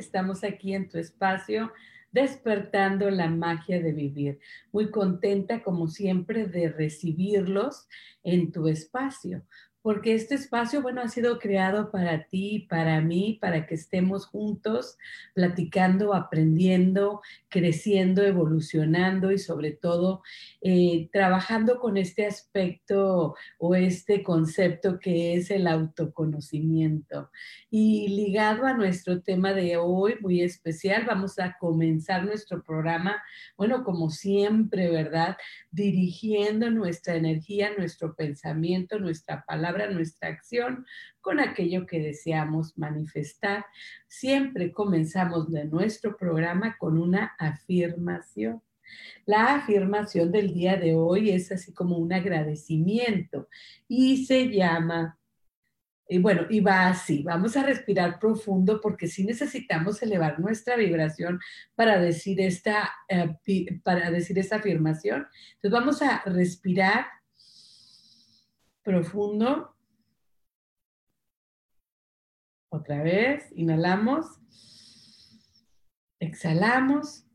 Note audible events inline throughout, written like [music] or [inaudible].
Estamos aquí en tu espacio despertando la magia de vivir. Muy contenta, como siempre, de recibirlos en tu espacio porque este espacio, bueno, ha sido creado para ti, para mí, para que estemos juntos platicando, aprendiendo, creciendo, evolucionando y sobre todo eh, trabajando con este aspecto o este concepto que es el autoconocimiento. Y ligado a nuestro tema de hoy, muy especial, vamos a comenzar nuestro programa, bueno, como siempre, ¿verdad? Dirigiendo nuestra energía, nuestro pensamiento, nuestra palabra nuestra acción con aquello que deseamos manifestar. Siempre comenzamos de nuestro programa con una afirmación. La afirmación del día de hoy es así como un agradecimiento y se llama, y bueno, y va así, vamos a respirar profundo porque sí necesitamos elevar nuestra vibración para decir esta, eh, para decir esta afirmación. Entonces vamos a respirar profundo. Otra vez, inhalamos. Exhalamos.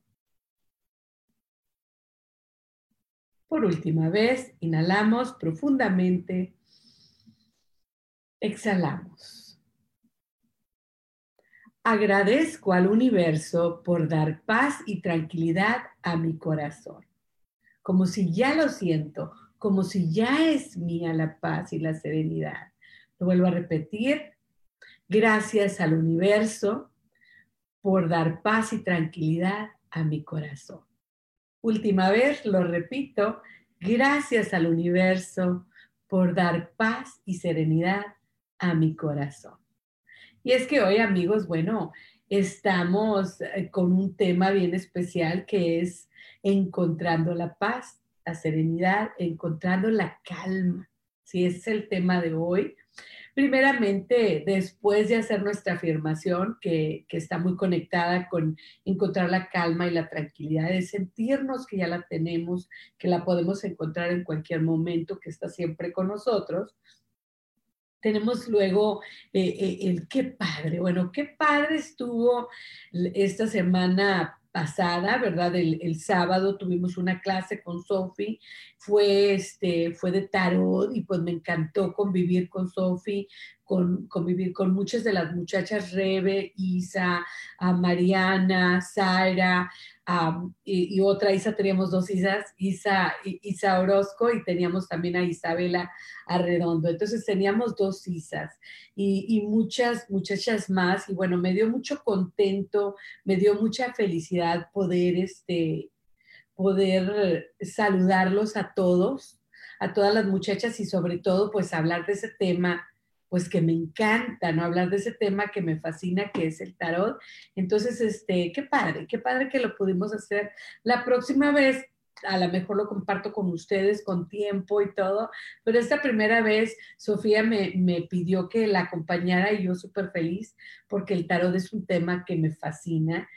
Por última vez, inhalamos profundamente. Exhalamos. Agradezco al universo por dar paz y tranquilidad a mi corazón, como si ya lo siento, como si ya es mía la paz y la serenidad. Lo vuelvo a repetir. Gracias al universo por dar paz y tranquilidad a mi corazón. Última vez, lo repito, gracias al universo por dar paz y serenidad a mi corazón. Y es que hoy, amigos, bueno, estamos eh, con un tema bien especial que es encontrando la paz la serenidad, encontrando la calma. Si ese es el tema de hoy. Primeramente, después de hacer nuestra afirmación, que, que, está muy conectada con encontrar la calma y la tranquilidad, de sentirnos que ya la tenemos, que la podemos encontrar en cualquier momento, que está siempre con nosotros, tenemos luego eh, eh, el qué padre. Bueno, qué padre estuvo esta semana pasada, ¿verdad? El, sábado tuvimos una clase con Sofi, fue, este, fue de tarot y pues me encantó convivir con Sofi, con, convivir con muchas de las muchachas, Rebe, Isa, Mariana, Sara, y, otra Isa, teníamos dos Isas, Isa, Isa Orozco y teníamos también a Isabela Arredondo. Entonces teníamos dos Isas y, y muchas muchachas más y bueno, me dio mucho contento, me dio mucha felicidad poder, este, poder saludarlos a todos, a todas las muchachas y sobre todo pues hablar de ese tema pues que me encanta, ¿no? Hablar de ese tema que me fascina, que es el tarot. Entonces, este, qué padre, qué padre que lo pudimos hacer. La próxima vez, a lo mejor lo comparto con ustedes con tiempo y todo, pero esta primera vez Sofía me, me pidió que la acompañara y yo súper feliz porque el tarot es un tema que me fascina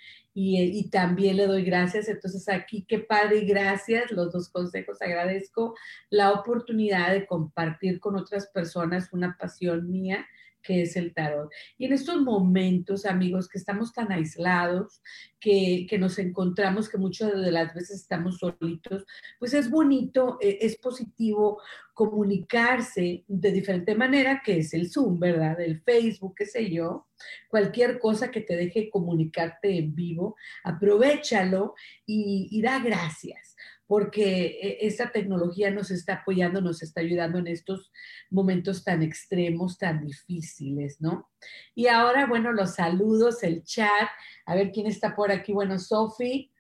y, también le doy gracias. Entonces aquí, qué padre y gracias, los dos consejos, agradezco la oportunidad de compartir con otras personas una pasión mía que es el tarot. Y en estos momentos, amigos, que estamos tan aislados, que, que, nos encontramos, que muchas de las veces estamos solitos, pues es bonito, eh, es positivo comunicarse de diferente manera, que es el Zoom, ¿verdad? El Facebook, qué sé yo. Cualquier cosa que te deje comunicarte en vivo, aprovechalo y, y da gracias porque eh, esta tecnología nos está apoyando, nos está ayudando en estos momentos tan extremos, tan difíciles, ¿no? Y ahora, bueno, los saludos, el chat, a ver quién está por aquí. Bueno, Sofi,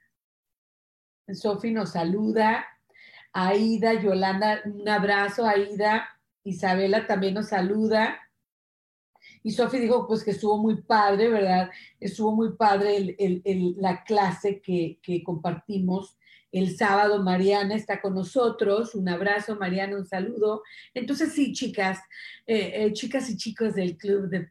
Sofi nos saluda, Aida, Yolanda, un abrazo, Aida, Isabela también nos saluda. Y Sofi dijo, pues que estuvo muy padre, ¿verdad? Estuvo muy padre la clase que compartimos el sábado Mariana está con nosotros. Un abrazo, Mariana, un saludo. Entonces, sí, chicas, eh, eh, chicas y chicos del club de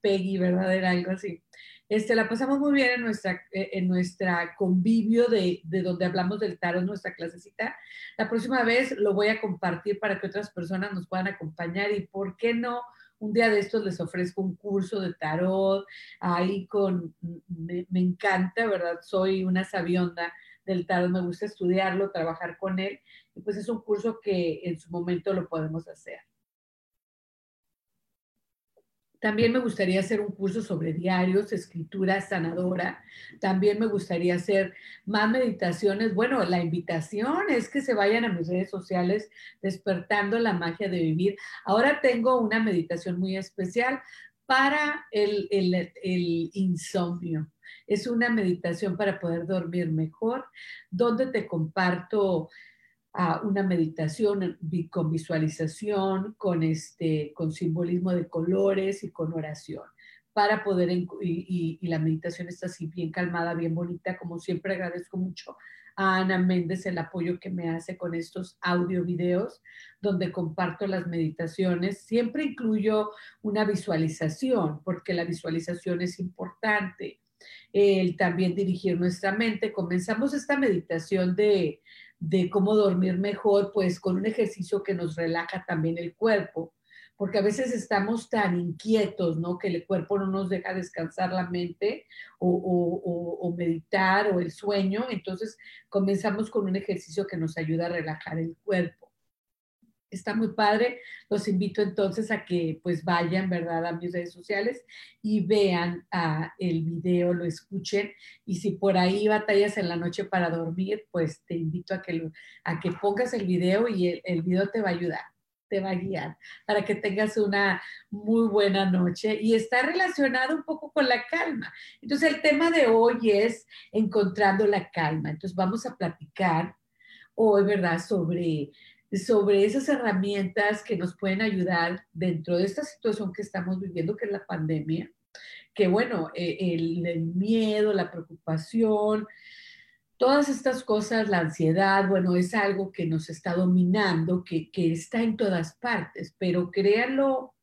Peggy, ¿verdad? Era algo así. Este, la pasamos muy bien en nuestra, eh, en nuestra convivio de, de, donde hablamos del tarot, nuestra clasecita. La próxima vez lo voy a compartir para que otras personas nos puedan acompañar y, ¿por qué no? Un día de estos les ofrezco un curso de tarot, ahí con, me, me encanta, ¿verdad? Soy una sabionda del tarot, me gusta estudiarlo, trabajar con él, y pues es un curso que en su momento lo podemos hacer. También me gustaría hacer un curso sobre diarios, escritura sanadora. También me gustaría hacer más meditaciones. Bueno, la invitación es que se vayan a mis redes sociales despertando la magia de vivir. Ahora tengo una meditación muy especial para el, insomnio. Es una meditación para poder dormir mejor, donde te comparto uh, una meditación con visualización, con, este, con simbolismo de colores y con oración para poder, y, y, y, la meditación está así bien calmada, bien bonita, como siempre agradezco mucho a Ana Méndez el apoyo que me hace con estos audio videos donde comparto las meditaciones. Siempre incluyo una visualización porque la visualización es importante el también dirigir nuestra mente. Comenzamos esta meditación de, de cómo dormir mejor, pues con un ejercicio que nos relaja también el cuerpo, porque a veces estamos tan inquietos, ¿no? Que el cuerpo no nos deja descansar la mente o, o, o, meditar o el sueño. Entonces comenzamos con un ejercicio que nos ayuda a relajar el cuerpo está muy padre. Los invito entonces a que pues vayan, ¿verdad?, a mis redes sociales y vean uh, el video, lo escuchen. Y si por ahí batallas en la noche para dormir, pues te invito a que, a que pongas el video y el, el video te va a ayudar te va a guiar para que tengas una muy buena noche y está relacionado un poco con la calma. Entonces el tema de hoy es encontrando la calma. Entonces vamos a platicar hoy, ¿verdad?, sobre sobre esas herramientas que nos pueden ayudar dentro de esta situación que estamos viviendo, que es la pandemia, que bueno, eh, el, miedo, la preocupación, todas estas cosas, la ansiedad, bueno, es algo que nos está dominando, que, que está en todas partes, pero créanlo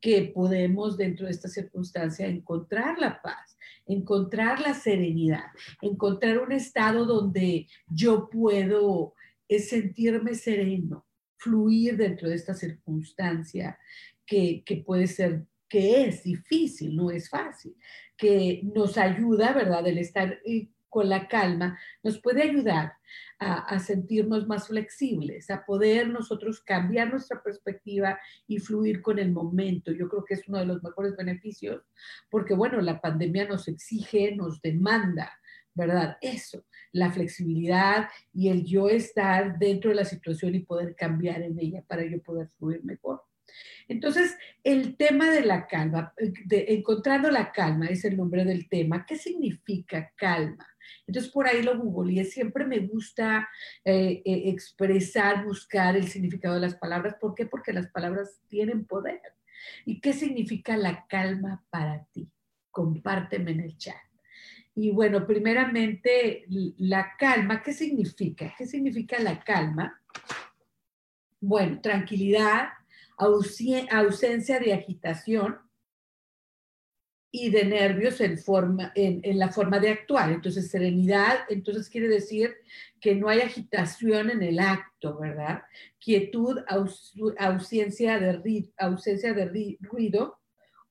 que podemos dentro de esta circunstancia encontrar la paz, encontrar la serenidad, encontrar un estado donde yo puedo es sentirme sereno, fluir dentro de esta circunstancia que, que puede ser, que es difícil, no es fácil, que nos ayuda, ¿verdad? El estar eh, con la calma nos puede ayudar a, a, sentirnos más flexibles, a poder nosotros cambiar nuestra perspectiva y fluir con el momento. Yo creo que es uno de los mejores beneficios, porque bueno, la pandemia nos exige, nos demanda, ¿verdad? Eso, la flexibilidad y el yo estar dentro de la situación y poder cambiar en ella para yo poder fluir mejor. Entonces, el tema de la calma, de encontrando la calma es el nombre del tema. ¿Qué significa calma? Entonces, por ahí lo googleé. Siempre me gusta eh, eh, expresar, buscar el significado de las palabras. ¿Por qué? Porque las palabras tienen poder. ¿Y qué significa la calma para ti? Compárteme en el chat. Y bueno, primeramente, la calma, ¿qué significa? ¿Qué significa la calma? Bueno, tranquilidad, ausencia de agitación y de nervios en, forma, en, en, la forma de actuar. Entonces, serenidad, entonces quiere decir que no hay agitación en el acto, ¿verdad? Quietud, aus, ausencia, de, ausencia de ruido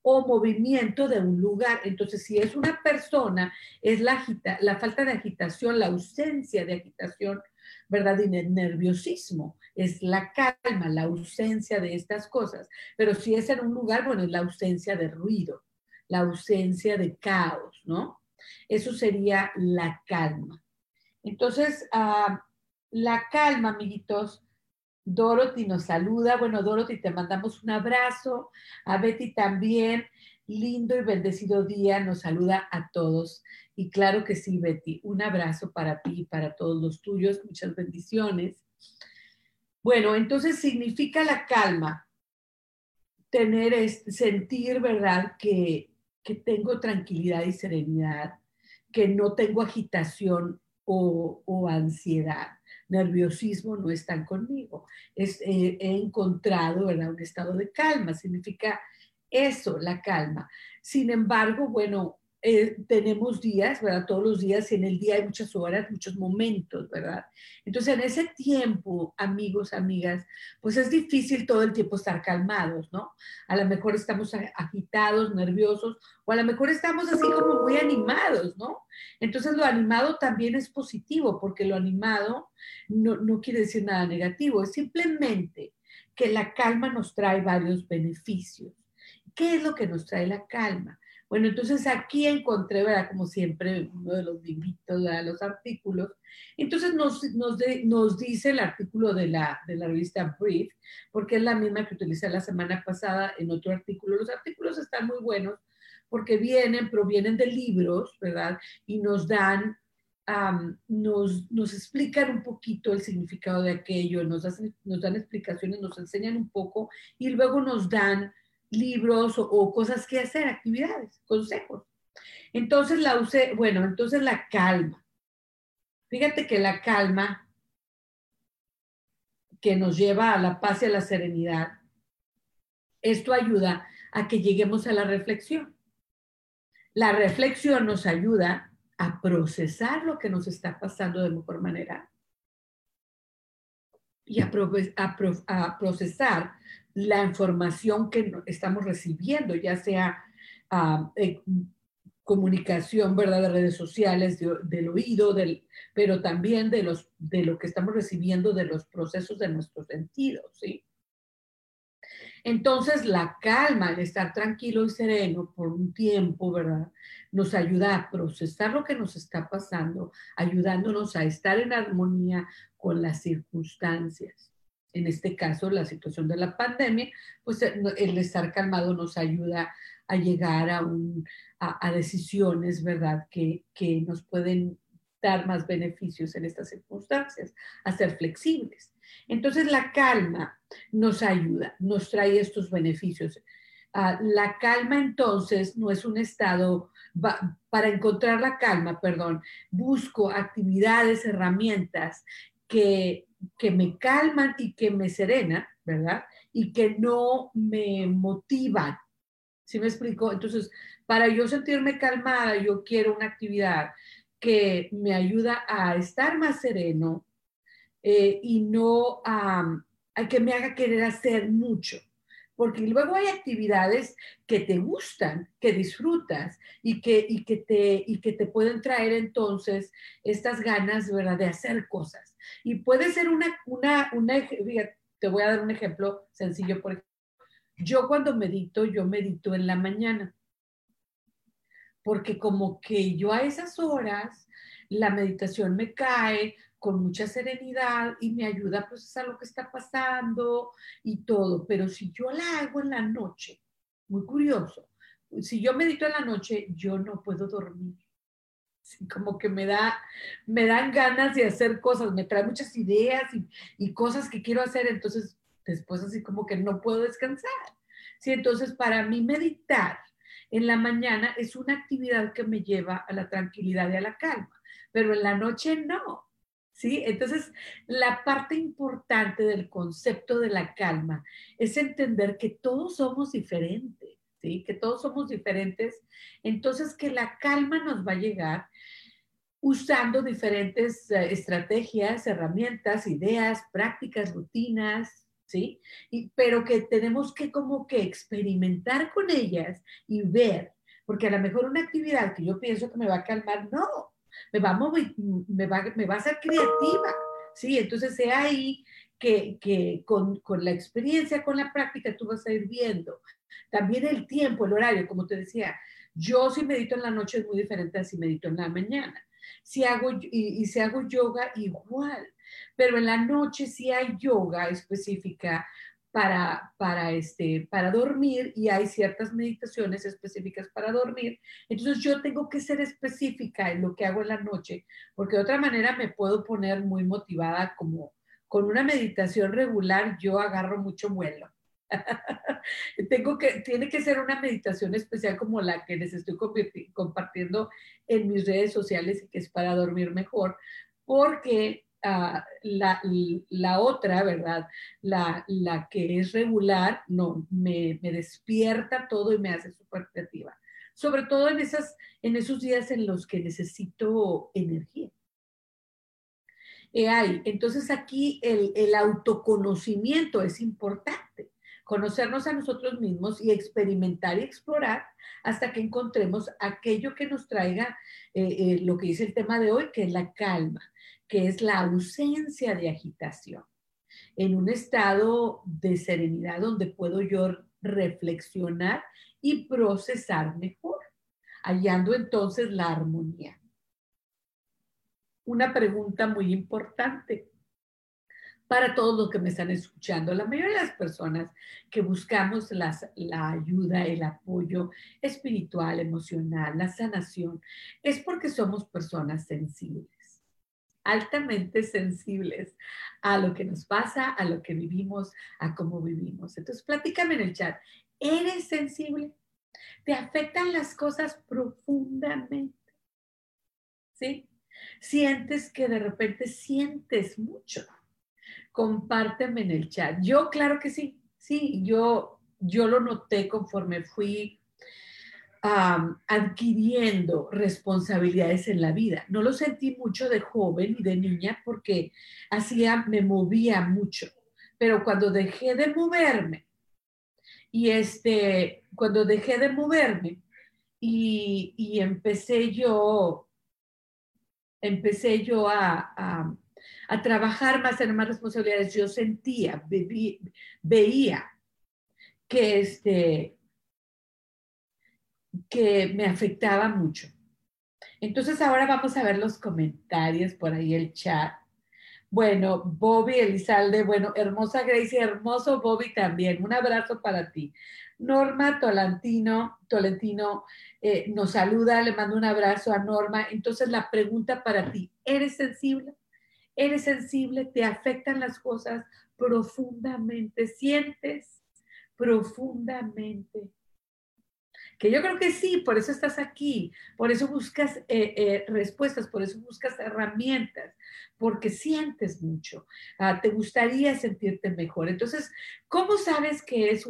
o movimiento de un lugar. Entonces, si es una persona, es la, la falta de agitación, la ausencia de agitación, ¿verdad? Y el nerviosismo, es la calma, la ausencia de estas cosas. Pero si es en un lugar, bueno, es la ausencia de ruido, la ausencia de caos, ¿no? Eso sería la calma. Entonces, ah, la calma, amiguitos, Dorothy nos saluda. Bueno, Dorothy, te mandamos un abrazo. A Betty también. Lindo y bendecido día. Nos saluda a todos. Y claro que sí, Betty. Un abrazo para ti y para todos los tuyos. Muchas bendiciones. Bueno, entonces significa la calma. Tener, sentir, ¿verdad? Que, que tengo tranquilidad y serenidad. Que no tengo agitación o, o ansiedad nerviosismo no están conmigo. Es, eh, he encontrado un estado de calma, significa eso, la calma. Sin embargo, bueno, eh, tenemos días, ¿verdad? Todos los días y en el día hay muchas horas, muchos momentos, ¿verdad? Entonces, en ese tiempo, amigos, amigas, pues es difícil todo el tiempo estar calmados, ¿no? A lo mejor estamos agitados, nerviosos, o a lo mejor estamos así como muy animados, ¿no? Entonces, lo animado también es positivo, porque lo animado no, no quiere decir nada negativo, es simplemente que la calma nos trae varios beneficios. ¿Qué es lo que nos trae la calma? Bueno, entonces aquí encontré, ¿verdad? Como siempre, uno de los libritos, de los artículos. Entonces nos, nos, nos, dice el artículo de la, de la revista Brief, porque es la misma que utilicé la semana pasada en otro artículo. Los artículos están muy buenos porque vienen, provienen de libros, ¿verdad? Y nos dan, nos, nos explican un poquito el significado de aquello, nos, hacen, nos dan explicaciones, nos enseñan un poco y luego nos dan libros o, cosas que hacer, actividades, consejos. Entonces la usé, bueno, entonces la calma. Fíjate que la calma que nos lleva a la paz y a la serenidad, esto ayuda a que lleguemos a la reflexión. La reflexión nos ayuda a procesar lo que nos está pasando de mejor manera y a, a procesar la información que estamos recibiendo, ya sea ah, comunicación, ¿verdad? De redes sociales, del oído, del, pero también de, los, de lo que estamos recibiendo de los procesos de nuestros sentidos, ¿sí? Entonces, la calma, el estar tranquilo y sereno por un tiempo, ¿verdad? Nos ayuda a procesar lo que nos está pasando, ayudándonos a estar en armonía con las circunstancias en este caso la situación de la pandemia, pues eh, el estar calmado nos ayuda a llegar a, a, decisiones, ¿verdad?, que, que, nos pueden dar más beneficios en estas circunstancias, a ser flexibles. Entonces la calma nos ayuda, nos trae estos beneficios. Ah, la calma entonces no es un estado, para encontrar la calma, perdón, busco actividades, herramientas que que me calman y que me serenan, ¿verdad? Y que no me motivan. ¿Sí me explico? Entonces, para yo sentirme calmada, yo quiero una actividad que me ayuda a estar más sereno eh, y no a, a que me haga querer hacer mucho porque luego hay actividades que te gustan, que disfrutas y que, y que, te, y que te pueden traer entonces estas ganas, ¿verdad?, de hacer cosas. Y puede ser una, una, una, te voy a dar un ejemplo sencillo. Por yo cuando medito, yo medito en la mañana, porque como que yo a esas horas, la meditación me cae con mucha serenidad y me ayuda a procesar lo que está pasando y todo. Pero si yo la hago en la noche, muy curioso, si yo medito en la noche, yo no puedo dormir como que me da, me dan ganas de hacer cosas, me trae muchas ideas y, cosas que quiero hacer, entonces después así como que no puedo descansar. Sí, entonces para mí meditar en la mañana es una actividad que me lleva a la tranquilidad y a la calma, pero en la noche no. ¿Sí? Entonces, la parte importante del concepto de la calma es entender que todos somos diferentes que todos somos diferentes, entonces que la calma nos va a llegar usando diferentes eh, estrategias, herramientas, ideas, prácticas, rutinas, ¿sí? Y, pero que tenemos que como que experimentar con ellas y ver, porque a lo mejor una actividad que yo pienso que me va a calmar, no, me va a, mover, me va, me va a ser creativa, ¿sí? Entonces sea ahí que, que con, con, la experiencia, con la práctica, tú vas a ir viendo. También el tiempo, el horario, como te decía, yo si medito en la noche es muy diferente a si medito en la mañana. Si hago, y, y si hago yoga, igual. Pero en la noche sí hay yoga específica para, para, este, para dormir y hay ciertas meditaciones específicas para dormir. Entonces yo tengo que ser específica en lo que hago en la noche, porque de otra manera me puedo poner muy motivada como con una meditación regular, yo agarro mucho vuelo. [laughs] tengo que, tiene que ser una meditación especial como la que les estoy compartiendo en mis redes sociales y que es para dormir mejor, porque la, otra, ¿verdad? La, que es regular, no, me, despierta todo y me hace súper creativa. Sobre todo en, esas, en esos días en los que necesito energía. hay. Entonces aquí el, el autoconocimiento es importante conocernos a nosotros mismos y experimentar y explorar hasta que encontremos aquello que nos traiga eh, eh, lo que dice el tema de hoy, que es la calma, que es la ausencia de agitación, en un estado de serenidad donde puedo yo reflexionar y procesar mejor, hallando entonces la armonía. Una pregunta muy importante para todos los que me están escuchando. La mayoría de las personas que buscamos la ayuda, el apoyo espiritual, emocional, la sanación, es porque somos personas sensibles altamente sensibles a lo que nos pasa, a lo que vivimos, a cómo vivimos. Entonces, platícame en el chat, ¿eres sensible? ¿Te afectan las cosas profundamente? ¿Sí? Sientes que de repente sientes mucho compárteme en el chat. Yo, claro que sí, sí, yo, yo lo noté conforme fui adquiriendo responsabilidades en la vida. No lo sentí mucho de joven y de niña porque hacía, me movía mucho, pero cuando dejé de moverme y este, cuando dejé de moverme y, y empecé yo, empecé yo a a trabajar más en más responsabilidades, yo sentía, veía que, este, que me afectaba mucho. Entonces ahora vamos a ver los comentarios por ahí, el chat. Bueno, Bobby Elizalde, bueno, hermosa Gracie, hermoso Bobby también. Un abrazo para ti. Norma Tolentino, Tolentino eh, nos saluda, le mando un abrazo a Norma. Entonces la pregunta para ti, ¿eres sensible? eres sensible, te afectan las cosas profundamente, sientes profundamente. Que yo creo que sí, por eso estás aquí, por eso buscas eh, eh, respuestas, por eso buscas herramientas, porque sientes mucho, ah, te gustaría sentirte mejor. Entonces, ¿cómo sabes que eres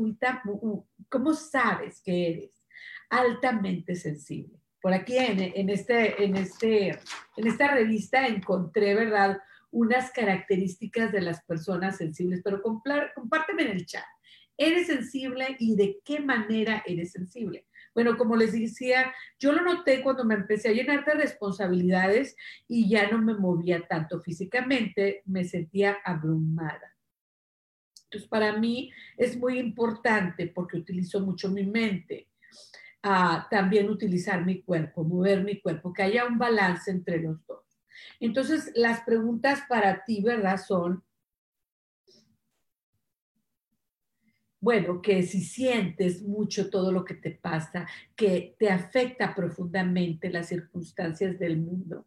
cómo sabes que eres altamente sensible? Por aquí en, en, este, en, este, en esta revista encontré, ¿verdad? unas características de las personas sensibles, pero compárteme en el chat. ¿Eres sensible y de qué manera eres sensible? Bueno, como les decía, yo lo noté cuando me empecé a llenar de responsabilidades y ya no me movía tanto físicamente, me sentía abrumada. Entonces, para mí es muy importante porque utilizo mucho mi mente. Ah, también utilizar mi cuerpo, mover mi cuerpo, que haya un balance entre los dos. Entonces, las preguntas para ti, ¿verdad? Son, bueno, que si sientes mucho todo lo que te pasa, que te afecta profundamente las circunstancias del mundo,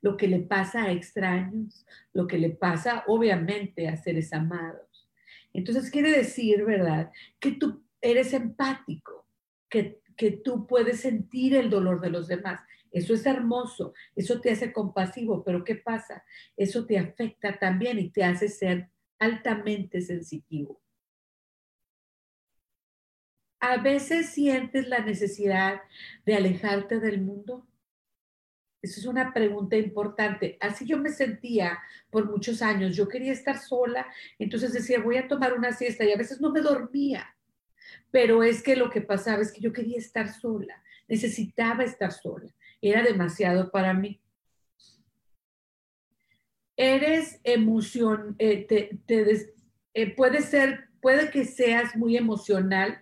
lo que le pasa a extraños, lo que le pasa obviamente a seres amados. Entonces quiere decir, ¿verdad? Que tú eres empático, que, que tú puedes sentir el dolor de los demás. Eso es hermoso, eso te hace compasivo, pero ¿qué pasa? Eso te afecta también y te hace ser altamente sensitivo. A veces sientes la necesidad de alejarte del mundo. Esa es una pregunta importante. Así yo me sentía por muchos años. Yo quería estar sola, entonces decía, voy a tomar una siesta y a veces no me dormía. Pero es que lo que pasaba es que yo quería estar sola, necesitaba estar sola. Era demasiado para mí. Eres emoción, eh, te, eh, puede ser, puede que seas muy emocional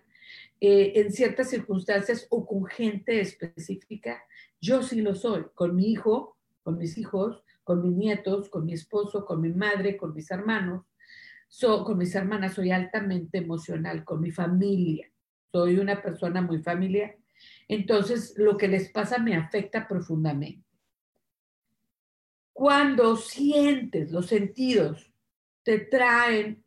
eh, en ciertas circunstancias o con gente específica yo sí lo soy, con mi hijo, con mis hijos, con mis nietos, con mi esposo, con mi madre, con mis hermanos, con mis hermanas, soy altamente emocional, con mi familia, soy una persona muy familiar. Entonces, lo que les pasa me afecta profundamente. Cuando sientes los sentidos, te traen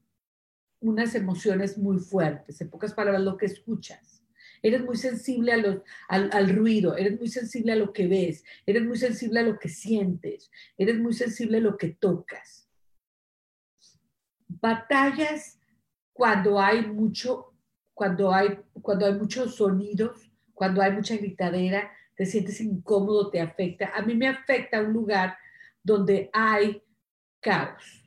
unas emociones muy fuertes, en pocas palabras, lo que escuchas eres muy sensible a los, al, ruido, eres muy sensible a lo que ves, eres muy sensible a lo que sientes, eres muy sensible a lo que tocas. Batallas cuando hay mucho, cuando hay, cuando hay muchos sonidos, cuando hay mucha gritadera, te sientes incómodo, te afecta. A mí me afecta un lugar donde hay caos.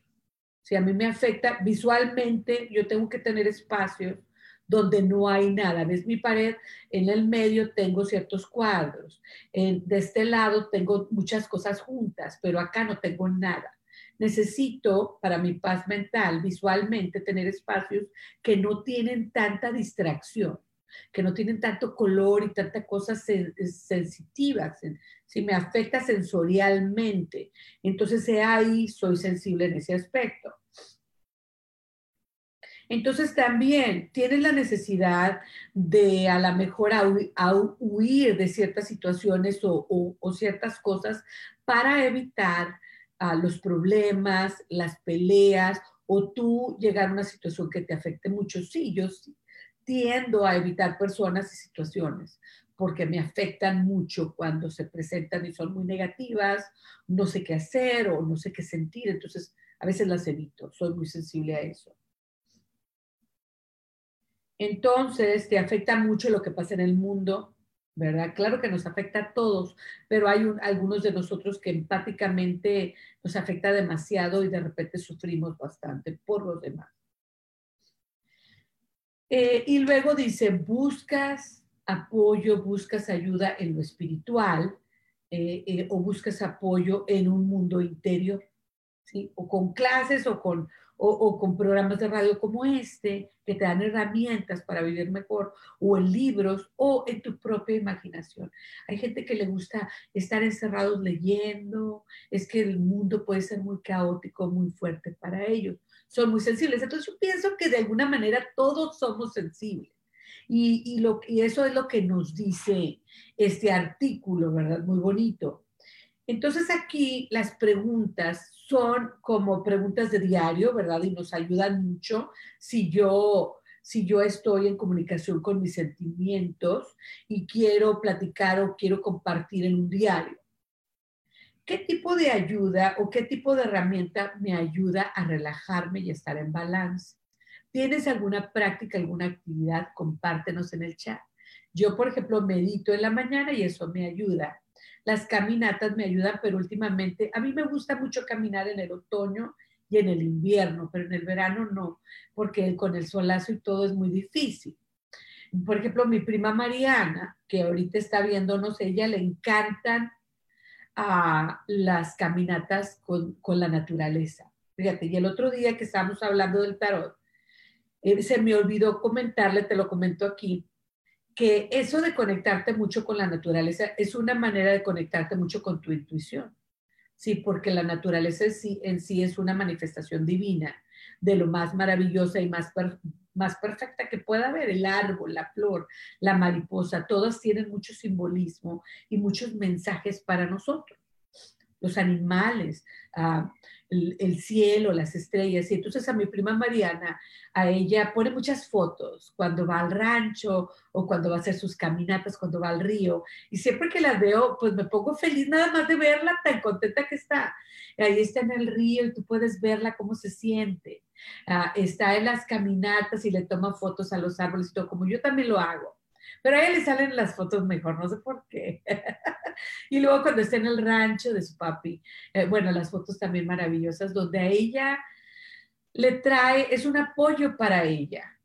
Si a mí me afecta visualmente, yo tengo que tener espacios donde no hay nada. ¿Ves mi pared? En el medio tengo ciertos cuadros. de este lado tengo muchas cosas juntas, pero acá no tengo nada. Necesito, para mi paz mental, visualmente, tener espacios que no tienen tanta distracción, que no tienen tanto color y tanta cosa sensitiva, si me afecta sensorialmente. Entonces ahí soy sensible en ese aspecto. Entonces también tienes la necesidad de a lo mejor huir de ciertas situaciones o, ciertas cosas para evitar ah, los problemas, las peleas o tú llegar a una situación que te afecte mucho. Sí, yo tiendo a evitar personas y situaciones porque me afectan mucho cuando se presentan y son muy negativas, no sé qué hacer o no sé qué sentir, entonces a veces las evito, soy muy sensible a eso. Entonces, te afecta mucho lo que pasa en el mundo, ¿verdad? Claro que nos afecta a todos, pero hay algunos de nosotros que empáticamente nos afecta demasiado y de repente sufrimos bastante por los demás. Eh, y luego dice, buscas apoyo, buscas ayuda en lo espiritual eh, eh, o buscas apoyo en un mundo interior, ¿sí? O con clases o con, o, con programas de radio como este, que te dan herramientas para vivir mejor, o en libros, o en tu propia imaginación. Hay gente que le gusta estar encerrados leyendo, es que el mundo puede ser muy caótico, muy fuerte para ellos. Son muy sensibles. Entonces yo pienso que de alguna manera todos somos sensibles. Y, y, lo, y eso es lo que nos dice este artículo, ¿verdad? Muy bonito. Entonces aquí las preguntas son como preguntas de diario, ¿verdad? Y nos ayudan mucho si yo, si yo estoy en comunicación con mis sentimientos y quiero platicar o quiero compartir en un diario. ¿Qué tipo de ayuda o qué tipo de herramienta me ayuda a relajarme y estar en balance? ¿Tienes alguna práctica, alguna actividad? Compártenos en el chat. Yo, por ejemplo, medito en la mañana y eso me ayuda las caminatas me ayudan, pero últimamente a mí me gusta mucho caminar en el otoño y en el invierno, pero en el verano no, porque con el solazo y todo es muy difícil. Por ejemplo, mi prima Mariana, que ahorita está viéndonos, ella le encantan a las caminatas con, con, la naturaleza. Fíjate, y el otro día que estábamos hablando del tarot, eh, se me olvidó comentarle, te lo comento aquí, que eso de conectarte mucho con la naturaleza es una manera de conectarte mucho con tu intuición. Sí, porque la naturaleza en sí, es una manifestación divina de lo más maravillosa y más, más perfecta que pueda haber. El árbol, la flor, la mariposa, todas tienen mucho simbolismo y muchos mensajes para nosotros. Los animales, ah, el, cielo, las estrellas. Y entonces a mi prima Mariana, a ella pone muchas fotos cuando va al rancho o cuando va a hacer sus caminatas, cuando va al río. Y siempre que la veo, pues me pongo feliz nada más de verla, tan contenta que está. Ahí está en el río y tú puedes verla cómo se siente. Ah, está en las caminatas y le toma fotos a los árboles y todo, como yo también lo hago Pero a ella le salen las fotos mejor, no sé por qué. [laughs] y luego cuando está en el rancho de su papi, eh, bueno, las fotos también maravillosas, donde a ella le trae, es un apoyo para ella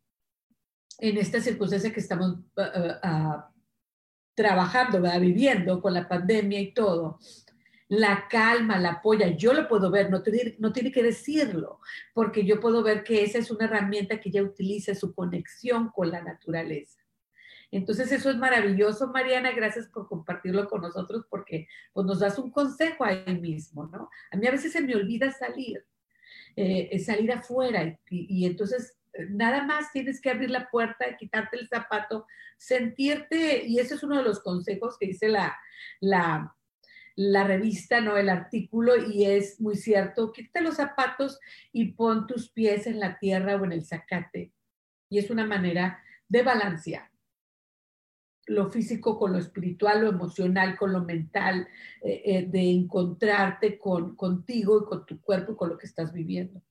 en esta circunstancia que estamos uh, uh, trabajando, viviendo con la pandemia y todo. La calma, la apoya, yo lo puedo ver, no, tiene que decirlo, porque yo puedo ver que esa es una herramienta que ella utiliza su conexión con la naturaleza. Entonces eso es maravilloso, Mariana, gracias por compartirlo con nosotros porque pues, nos das un consejo ahí mismo, ¿no? A mí a veces se me olvida salir, eh, salir afuera y, y, entonces nada más tienes que abrir la puerta, quitarte el zapato, sentirte, y ese es uno de los consejos que dice la, la, la revista, ¿no? El artículo, y es muy cierto, quítate los zapatos y pon tus pies en la tierra o en el zacate. Y es una manera de balancear lo físico con lo espiritual, lo emocional con lo mental, eh, eh, de encontrarte con, contigo y con tu cuerpo, con lo que estás viviendo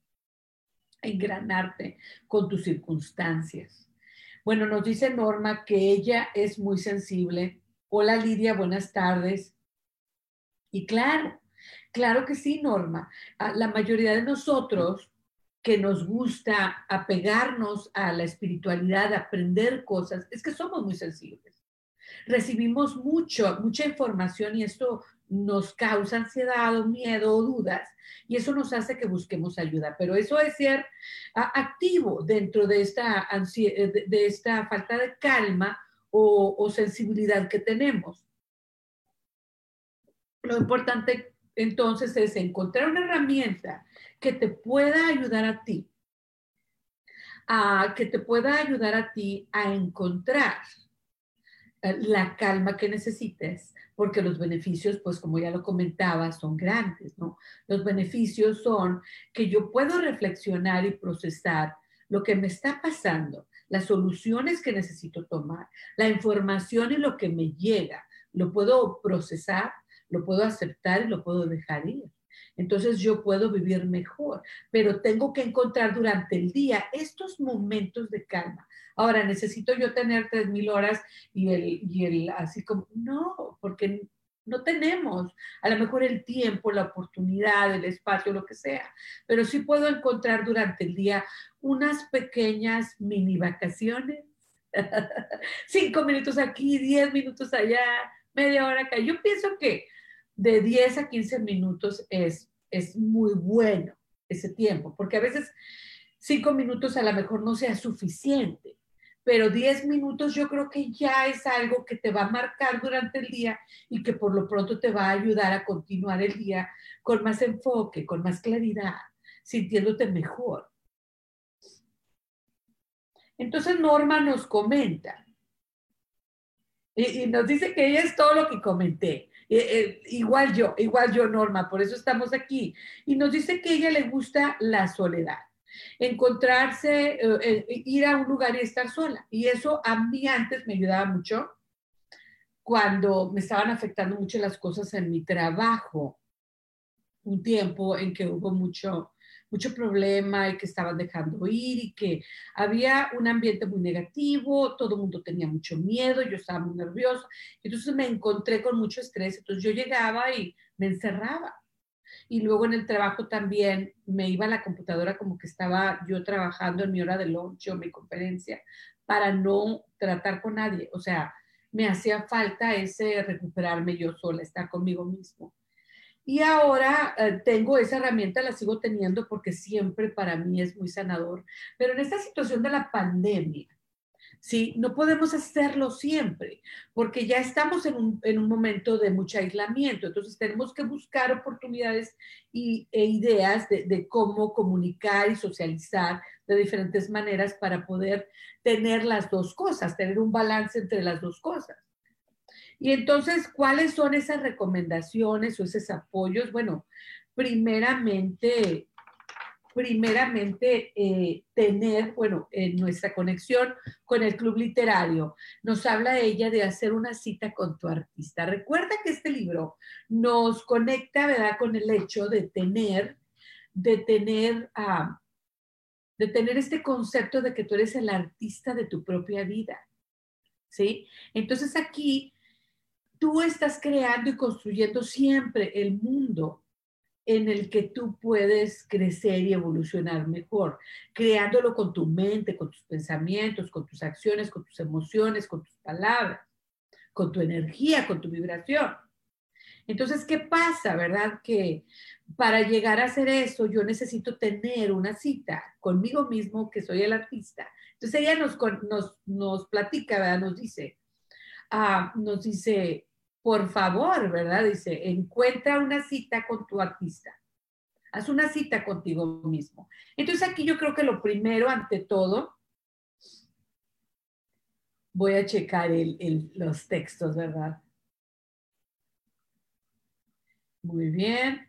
engranarte con tus circunstancias. Bueno, nos dice Norma que ella es muy sensible. Hola Lidia, buenas tardes. Y claro, claro que sí, Norma. La mayoría de nosotros que nos gusta apegarnos a la espiritualidad, aprender cosas, es que somos muy sensibles. Recibimos mucho, mucha información y esto nos causa ansiedad o miedo o dudas y eso nos hace que busquemos ayuda. Pero eso es ser activo dentro de esta, de esta falta de calma o sensibilidad que tenemos. Lo importante entonces es encontrar una herramienta que te pueda ayudar a ti, a, que te pueda ayudar a ti a encontrar eh, la calma que necesites, porque los beneficios, pues como ya lo comentaba, son grandes, ¿no? Los beneficios son que yo puedo reflexionar y procesar lo que me está pasando, las soluciones que necesito tomar, la información y lo que me llega, lo puedo procesar, lo puedo aceptar y lo puedo dejar ir. Entonces yo puedo vivir mejor, pero tengo que encontrar durante el día estos momentos de calma. Ahora, necesito yo tener 3.000 horas y el, y el así como, no, porque no tenemos a lo mejor el tiempo, la oportunidad, el espacio, lo que sea, pero sí puedo encontrar durante el día unas pequeñas mini vacaciones. [laughs] Cinco minutos aquí, diez minutos allá, media hora acá. Yo pienso que de 10 a 15 minutos es, es muy bueno ese tiempo, porque a veces cinco minutos a lo mejor no sea suficiente pero 10 minutos yo creo que ya es algo que te va a marcar durante el día y que por lo pronto te va a ayudar a continuar el día con más enfoque, con más claridad, sintiéndote mejor. Entonces Norma nos comenta y, nos dice que ella es todo lo que comenté. Eh, igual yo, igual yo, Norma, por eso estamos aquí. Y nos dice que ella le gusta la soledad encontrarse, eh, eh, ir a un lugar y estar sola. Y eso a mí antes me ayudaba mucho cuando me estaban afectando mucho las cosas en mi trabajo. Un tiempo en que hubo mucho, mucho problema y que estaban dejando ir y que había un ambiente muy negativo, todo el mundo tenía mucho miedo, yo estaba muy nerviosa. Entonces me encontré con mucho estrés. Entonces yo llegaba y me encerraba y luego en el trabajo también me iba a la computadora como que estaba yo trabajando en mi hora de lunch o mi conferencia para no tratar con nadie. O sea, me hacía falta ese recuperarme yo sola, estar conmigo mismo. Y ahora eh, tengo esa herramienta, la sigo teniendo porque siempre para mí es muy sanador. Pero en esta situación de la pandemia, ¿sí? No podemos hacerlo siempre, porque ya estamos en un, momento de mucho aislamiento, entonces tenemos que buscar oportunidades y, e ideas de, de cómo comunicar y socializar de diferentes maneras para poder tener las dos cosas, tener un balance entre las dos cosas. Y entonces, ¿cuáles son esas recomendaciones o esos apoyos? Bueno, primeramente, primeramente eh, tener, bueno, en nuestra conexión con el club literario, nos habla ella de hacer una cita con tu artista. Recuerda que este libro nos conecta, ¿verdad?, con el hecho de tener, de tener, ah, de tener este concepto de que tú eres el artista de tu propia vida. ¿sí? Entonces aquí tú estás creando y construyendo siempre el mundo en el que tú puedes crecer y evolucionar mejor, creándolo con tu mente, con tus pensamientos, con tus acciones, con tus emociones, con tus palabras, con tu energía, con tu vibración. Entonces, ¿qué pasa, verdad? Que para llegar a hacer eso, yo necesito tener una cita conmigo mismo, que soy el artista. Entonces, ella nos, nos, nos platica, ¿verdad? Nos dice, ah, nos dice, por favor, ¿verdad? Dice, encuentra una cita con tu artista. Haz una cita contigo mismo. Entonces aquí yo creo que lo primero, ante todo, voy a checar los textos, ¿verdad? Muy bien.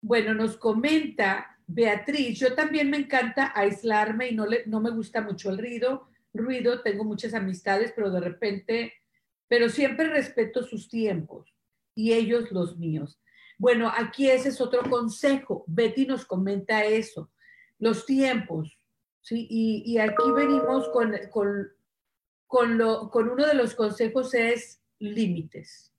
Bueno, nos comenta Beatriz, yo también me encanta aislarme y no, le, no me gusta mucho el ruido ruido, tengo muchas amistades, pero de repente, pero siempre respeto sus tiempos y ellos los míos. Bueno, aquí ese es otro consejo. Betty nos comenta eso, los tiempos, ¿sí? Y, aquí venimos con, con, con, lo, con uno de los consejos es límites.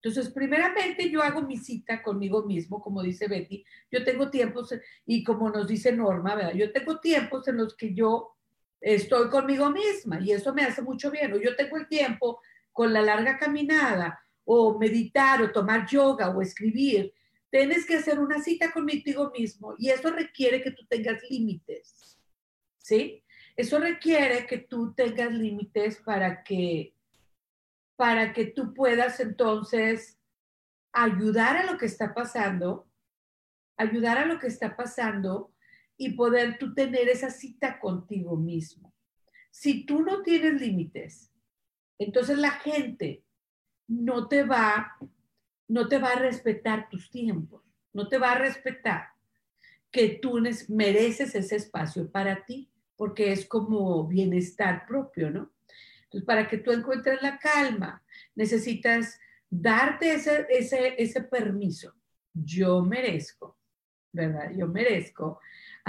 Entonces, primeramente yo hago mi cita conmigo mismo, como dice Betty. Yo tengo tiempos, y como nos dice Norma, ¿verdad? Yo tengo tiempos en los que yo estoy conmigo misma y eso me hace mucho bien. O yo tengo el tiempo con la larga caminada o meditar o tomar yoga o escribir. Tienes que hacer una cita contigo mismo y eso requiere que tú tengas límites. ¿Sí? Eso requiere que tú tengas límites para que para que tú puedas entonces ayudar a lo que está pasando, ayudar a lo que está pasando y poder tú tener esa cita contigo mismo. Si tú no tienes límites, entonces la gente no te va, no te va a respetar tus tiempos, no te va a respetar que tú mereces ese espacio para ti, porque es como bienestar propio, ¿no? Entonces, para que tú encuentres la calma, necesitas darte ese, ese, ese permiso. Yo merezco, ¿verdad? Yo merezco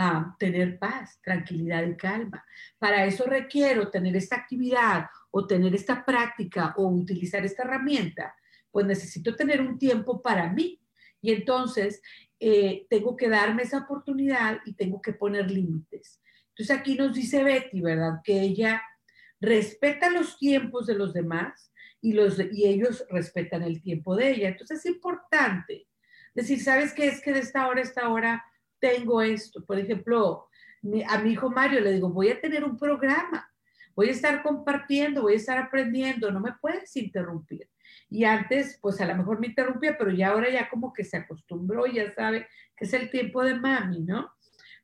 a tener paz, tranquilidad y calma. Para eso requiero tener esta actividad o tener esta práctica o utilizar esta herramienta, pues necesito tener un tiempo para mí. Y entonces eh, tengo que darme esa oportunidad y tengo que poner límites. Entonces aquí nos dice Betty, ¿verdad? Que ella respeta los tiempos de los demás y, los, y ellos respetan el tiempo de ella. Entonces es importante decir, ¿sabes qué? Es que de esta hora a esta hora tengo esto. Por ejemplo, a mi hijo Mario le digo, voy a tener un programa, voy a estar compartiendo, voy a estar aprendiendo, no me puedes interrumpir. Y antes, pues a lo mejor me interrumpía, pero ya ahora ya como que se acostumbró, ya sabe que es el tiempo de mami, ¿no?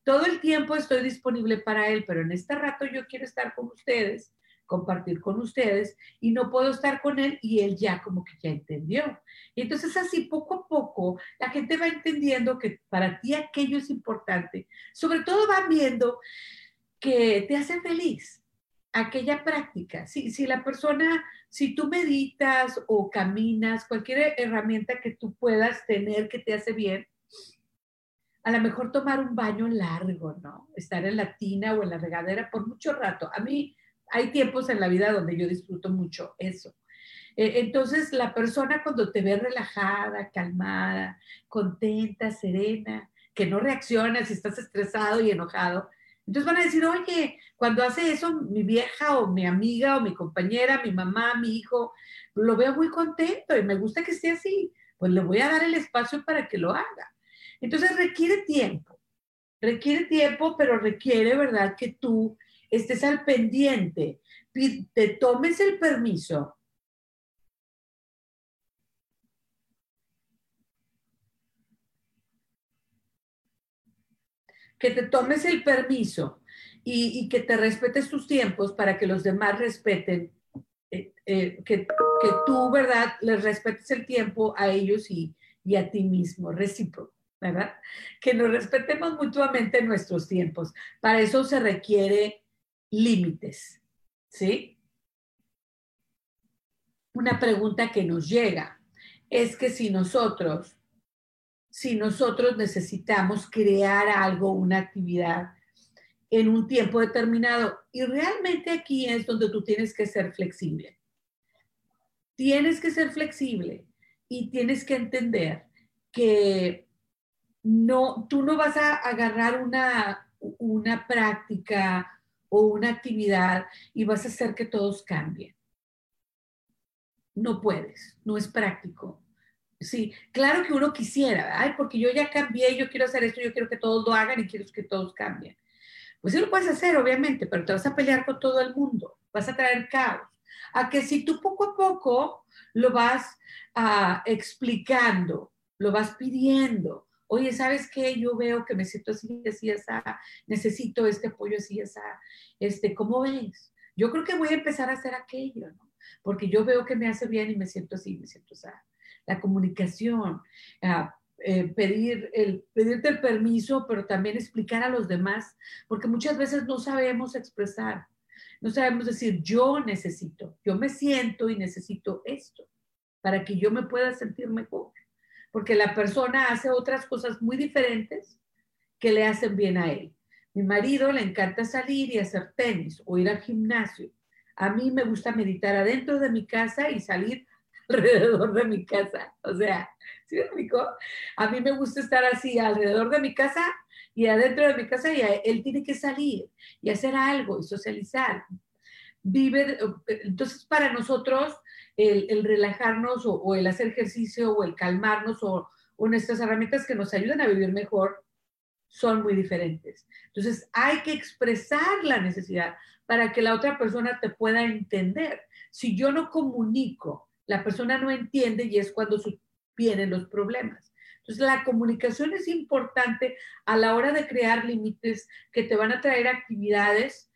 Todo el tiempo estoy disponible para él, pero en este rato yo quiero estar con ustedes compartir con ustedes y no puedo estar con él y él ya como que ya entendió. Y entonces así poco a poco la gente va entendiendo que para ti aquello es importante. Sobre todo van viendo que te hace feliz aquella práctica. Si, si la persona, si tú meditas o caminas, cualquier herramienta que tú puedas tener que te hace bien, a lo mejor tomar un baño largo, ¿no? Estar en la tina o en la regadera por mucho rato. A mí hay tiempos en la vida donde yo disfruto mucho eso. Eh, entonces, la persona cuando te ve relajada, calmada, contenta, serena, que no reacciona si estás estresado y enojado, entonces van a decir, oye, cuando hace eso mi vieja o mi amiga o mi compañera, mi mamá, mi hijo, lo veo muy contento y me gusta que esté así, pues le voy a dar el espacio para que lo haga. Entonces requiere tiempo, requiere tiempo, pero requiere, ¿verdad?, que tú estés al pendiente, te tomes el permiso. Que te tomes el permiso y, que te respetes tus tiempos para que los demás respeten, eh, eh, que, tú, ¿verdad?, les respetes el tiempo a ellos y, y a ti mismo, recíproco. ¿verdad? Que nos respetemos mutuamente nuestros tiempos. Para eso se requiere límites, ¿sí? Una pregunta que nos llega es que si nosotros, si nosotros necesitamos crear algo, una actividad, en un tiempo determinado. Y realmente aquí es donde tú tienes que ser flexible. Tienes que ser flexible y tienes que entender que no, tú no vas a agarrar una, una práctica o una actividad y vas a hacer que todos cambien. No puedes, no es práctico. Sí, claro que uno quisiera, ay, porque yo ya cambié, yo quiero hacer esto, yo quiero que todos lo hagan y quiero que todos cambien. Pues sí lo puedes hacer, obviamente, pero te vas a pelear con todo el mundo, vas a traer caos. A que si tú poco a poco lo vas uh, explicando, lo vas pidiendo, oye, ¿sabes qué? Yo veo que me siento así, así, así, necesito este apoyo así, así, este, ¿cómo ves? Yo creo que voy a empezar a hacer aquello, ¿no? Porque yo veo que me hace bien y me siento así, me siento así la comunicación, eh, pedir el, pedirte el permiso, pero también explicar a los demás, porque muchas veces no sabemos expresar, no sabemos decir, yo necesito, yo me siento y necesito esto, para que yo me pueda sentir mejor, porque la persona hace otras cosas muy diferentes que le hacen bien a él. Mi marido le encanta salir y hacer tenis o ir al gimnasio. A mí me gusta meditar adentro de mi casa y salir [laughs] alrededor de mi casa. O sea, ¿sí me explico? A mí me gusta estar así alrededor de mi casa y adentro de mi casa y él tiene que salir y hacer algo y socializar. Vive, entonces para nosotros el, relajarnos o, el hacer ejercicio o el calmarnos o, o nuestras herramientas que nos ayudan a vivir mejor son muy diferentes. Entonces hay que expresar la necesidad para que la otra persona te pueda entender. Si yo no comunico la persona no entiende y es cuando vienen los problemas. Entonces, la comunicación es importante a la hora de crear límites que te van a traer actividades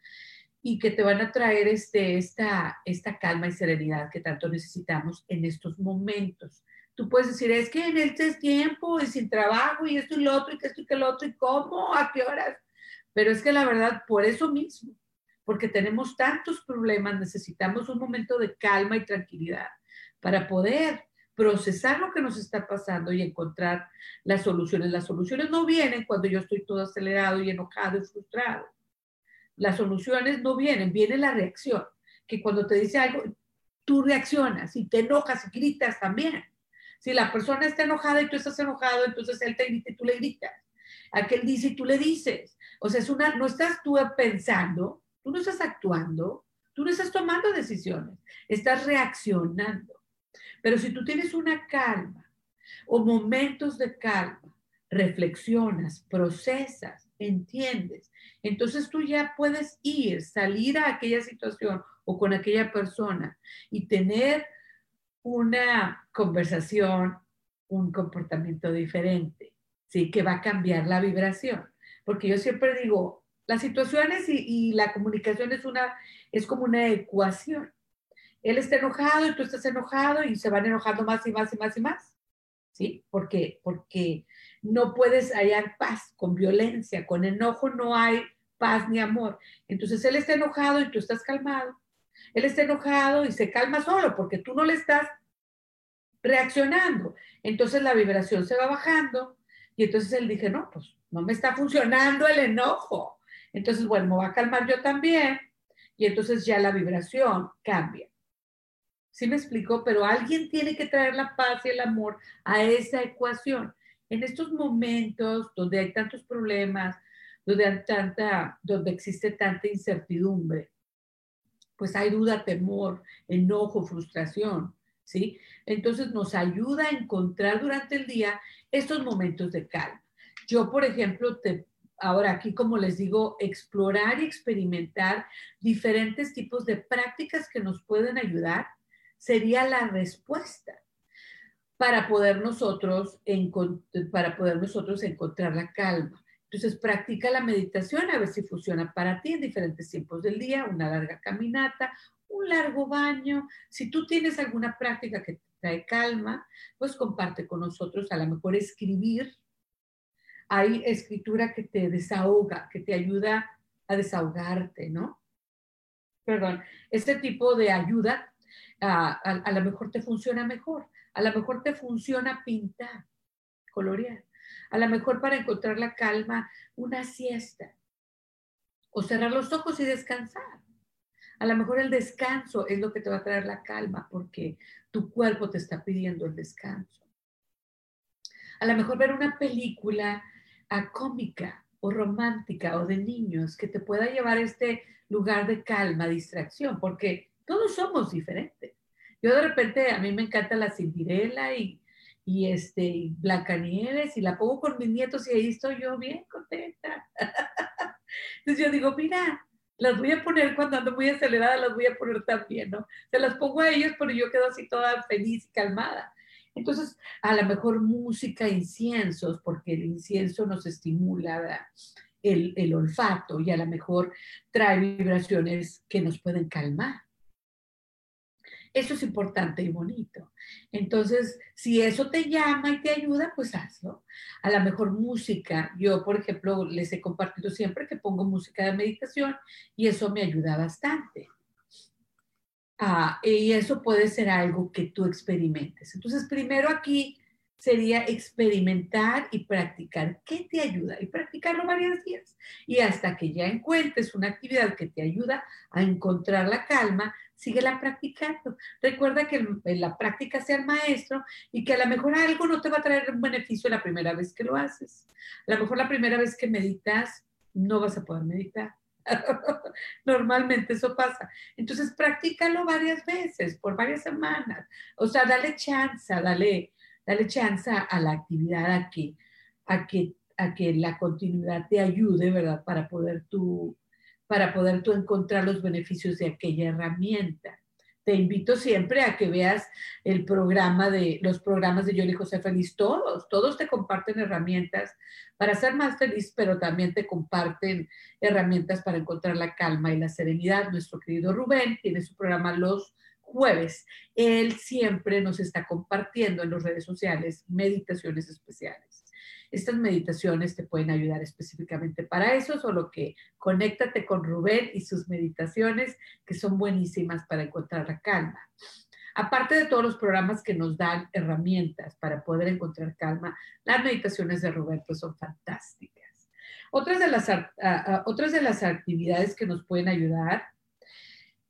y que te van a traer este, esta, esta calma y serenidad que tanto necesitamos en estos momentos. Tú puedes decir, es que en este tiempo y sin trabajo y esto y lo otro y que esto y que lo otro y cómo, a qué horas. Pero es que la verdad, por eso mismo, porque tenemos tantos problemas, necesitamos un momento de calma y tranquilidad para poder procesar lo que nos está pasando y encontrar las soluciones. Las soluciones no vienen cuando yo estoy todo acelerado y enojado y frustrado. Las soluciones no vienen, viene la reacción, que cuando te dice algo, tú reaccionas y te enojas y gritas también. Si la persona está enojada y tú estás enojado, entonces él te grita y tú le gritas. Aquel dice y tú le dices. O sea, es una, no estás tú pensando, tú no estás actuando, tú no estás tomando decisiones, estás reaccionando. Pero si tú tienes una calma o momentos de calma, reflexionas, procesas, entiendes, entonces tú ya puedes ir, salir a aquella situación o con aquella persona y tener una conversación, un comportamiento diferente, ¿sí? Que va a cambiar la vibración. Porque yo siempre digo, las situaciones y, la comunicación es, una, es como una ecuación él está enojado y tú estás enojado y se van enojando más y más y más y más. ¿Sí? ¿Por qué? Porque no puedes hallar paz con violencia, con enojo no hay paz ni amor. Entonces él está enojado y tú estás calmado. Él está enojado y se calma solo porque tú no le estás reaccionando. Entonces la vibración se va bajando y entonces él dije, no, pues no me está funcionando el enojo. Entonces, bueno, me voy a calmar yo también y entonces ya la vibración cambia. ¿Sí me explico? Pero alguien tiene que traer la paz y el amor a esa ecuación. En estos momentos donde hay tantos problemas, donde, hay tanta, donde existe tanta incertidumbre, pues hay duda, temor, enojo, frustración, ¿sí? Entonces nos ayuda a encontrar durante el día estos momentos de calma. Yo, por ejemplo, te, ahora aquí, como les digo, explorar y experimentar diferentes tipos de prácticas que nos pueden ayudar sería la respuesta para poder nosotros, para poder nosotros encontrar la calma. Entonces, practica la meditación a ver si funciona para ti en diferentes tiempos del día, una larga caminata, un largo baño. Si tú tienes alguna práctica que te trae calma, pues comparte con nosotros, a lo mejor escribir. Hay escritura que te desahoga, que te ayuda a desahogarte, ¿no? Perdón, este tipo de ayuda a, lo mejor te funciona mejor, a lo mejor te funciona pintar, colorear, a lo mejor para encontrar la calma, una siesta, o cerrar los ojos y descansar. A lo mejor el descanso es lo que te va a traer la calma porque tu cuerpo te está pidiendo el descanso. A lo mejor ver una película ah, cómica o romántica o de niños que te pueda llevar a este lugar de calma, distracción, porque todos somos diferentes. Yo de repente, a mí me encanta la Cinderela y, y, este, y Blancanieves y la pongo con mis nietos y ahí estoy yo bien contenta. [laughs] Entonces yo digo, mira, las voy a poner cuando ando muy acelerada, las voy a poner también, ¿no? Se las pongo a ellos, pero yo quedo así toda feliz y calmada. Entonces, a lo mejor música, inciensos, porque el incienso nos estimula el, el olfato y a lo mejor trae vibraciones que nos pueden calmar. Eso es importante y bonito. Entonces, si eso te llama y te ayuda, pues hazlo. A la mejor música, yo, por ejemplo, les he compartido siempre que pongo música de meditación y eso me ayuda bastante. Ah, y eso puede ser algo que tú experimentes. Entonces, primero aquí sería experimentar y practicar. ¿Qué te ayuda? Y practicarlo varios días. Y hasta que ya encuentres una actividad que te ayuda a encontrar la calma, síguela practicando. Recuerda que la práctica sea el maestro y que a lo mejor algo no te va a traer un beneficio la primera vez que lo haces. A lo mejor la primera vez que meditas no vas a poder meditar. [laughs] Normalmente eso pasa. Entonces, practícalo varias veces, por varias semanas. O sea, dale chance, dale, dale chance a la actividad a que, a que, a que la continuidad te ayude, ¿verdad? Para poder tú, para poder tú encontrar los beneficios de aquella herramienta te invito siempre a que veas el programa de los programas de Yoli José Feliz, todos, todos te comparten herramientas para ser más feliz, pero también te comparten herramientas para encontrar la calma y la serenidad. Nuestro querido Rubén tiene su programa los jueves. Él siempre nos está compartiendo en las redes sociales meditaciones especiales. Estas meditaciones te pueden ayudar específicamente para eso, solo que conéctate con Rubén y sus meditaciones, que son buenísimas para encontrar la calma. Aparte de todos los programas que nos dan herramientas para poder encontrar calma, las meditaciones de Rubén pues, son fantásticas. Otras de, las, otras de las actividades que nos pueden ayudar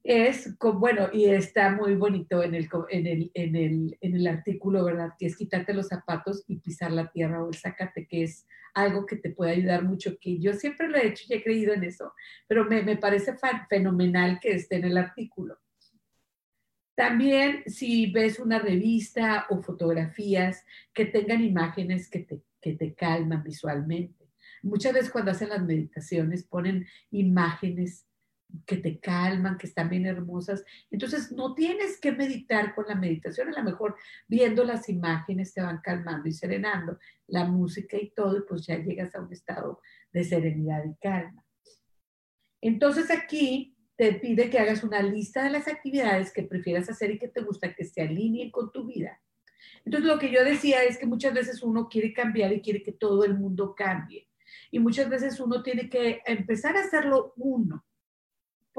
es, bueno, y está muy bonito en el, en, el, en, el, en el artículo, ¿verdad? Que es quitarte los zapatos y pisar la tierra o el sácate, que es algo que te puede ayudar mucho, que yo siempre lo he hecho y he creído en eso, pero me, me parece fenomenal que esté en el artículo. También si ves una revista o fotografías que tengan imágenes que te, que te calman visualmente. Muchas veces cuando hacen las meditaciones ponen imágenes que te calman, que están bien hermosas. Entonces, no tienes que meditar con la meditación, a lo mejor viendo las imágenes te van calmando y serenando, la música y todo, pues ya llegas a un estado de serenidad y calma. Entonces, aquí te pide que hagas una lista de las actividades que prefieras hacer y que te gusta que se alineen con tu vida. Entonces, lo que yo decía es que muchas veces uno quiere cambiar y quiere que todo el mundo cambie. Y muchas veces uno tiene que empezar a hacerlo uno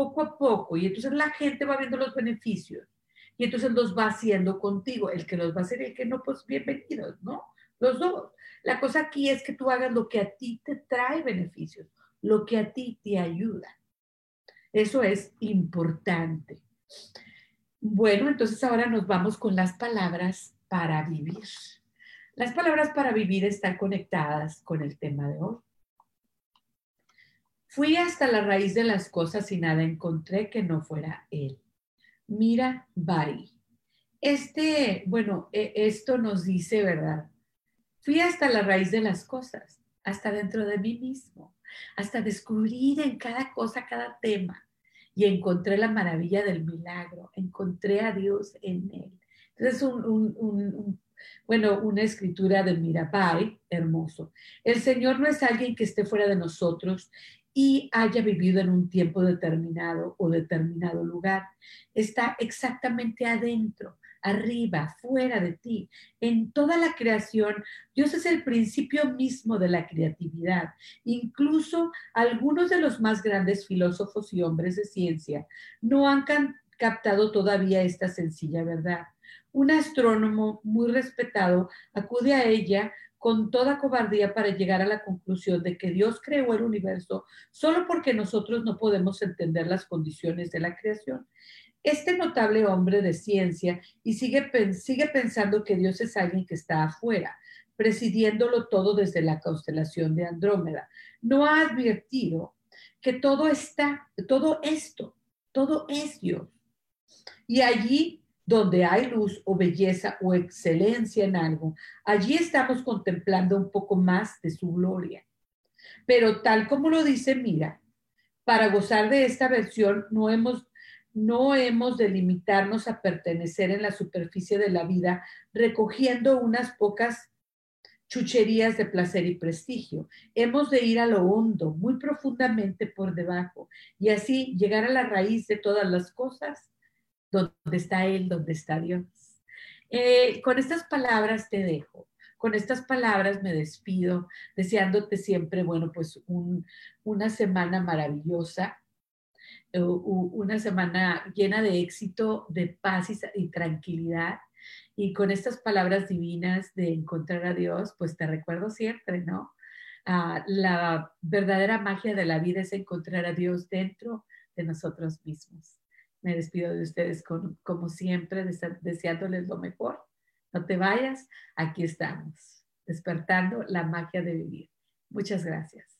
poco a poco y entonces la gente va viendo los beneficios y entonces los va haciendo contigo. El que los va a hacer y el que no, pues bienvenidos, ¿no? Los dos. La cosa aquí es que tú hagas lo que a ti te trae beneficios, lo que a ti te ayuda. Eso es importante. Bueno, entonces ahora nos vamos con las palabras para vivir. Las palabras para vivir están conectadas con el tema de hoy. Fui hasta la raíz de las cosas y nada encontré que no fuera él. Mira, Bari. Este, bueno, e, esto nos dice, ¿verdad? Fui hasta la raíz de las cosas, hasta dentro de mí mismo, hasta descubrir en cada cosa, cada tema. Y encontré la maravilla del milagro, encontré a Dios en él. Entonces, bueno, una escritura de Mirabai, hermoso. El Señor no es alguien que esté fuera de nosotros y haya vivido en un tiempo determinado o determinado lugar. Está exactamente adentro, arriba, fuera de ti. En toda la creación, Dios es el principio mismo de la creatividad. Incluso algunos de los más grandes filósofos y hombres de ciencia no han captado todavía esta sencilla verdad. Un astrónomo muy respetado acude a ella con toda cobardía para llegar a la conclusión de que Dios creó el universo solo porque nosotros no podemos entender las condiciones de la creación. Este notable hombre de ciencia y sigue, sigue pensando que Dios es alguien que está afuera, presidiéndolo todo desde la constelación de Andrómeda. No ha advertido que todo está, todo esto, todo es Dios. Y allí donde hay luz o belleza o excelencia en algo, allí estamos contemplando un poco más de su gloria. Pero tal como lo dice Mira, para gozar de esta versión no hemos no hemos de limitarnos a pertenecer en la superficie de la vida recogiendo unas pocas chucherías de placer y prestigio. Hemos de ir a lo hondo, muy profundamente por debajo, y así llegar a la raíz de todas las cosas, donde está Él, donde está Dios. Eh, con estas palabras te dejo. Con estas palabras me despido, deseándote siempre, bueno, pues una semana maravillosa, una semana llena de éxito, de paz y, tranquilidad. Y con estas palabras divinas de encontrar a Dios, pues te recuerdo siempre, ¿no? Ah, la verdadera magia de la vida es encontrar a Dios dentro de nosotros mismos. Me despido de ustedes como siempre, deseándoles lo mejor. No te vayas, aquí estamos, despertando la magia de vivir. Muchas gracias.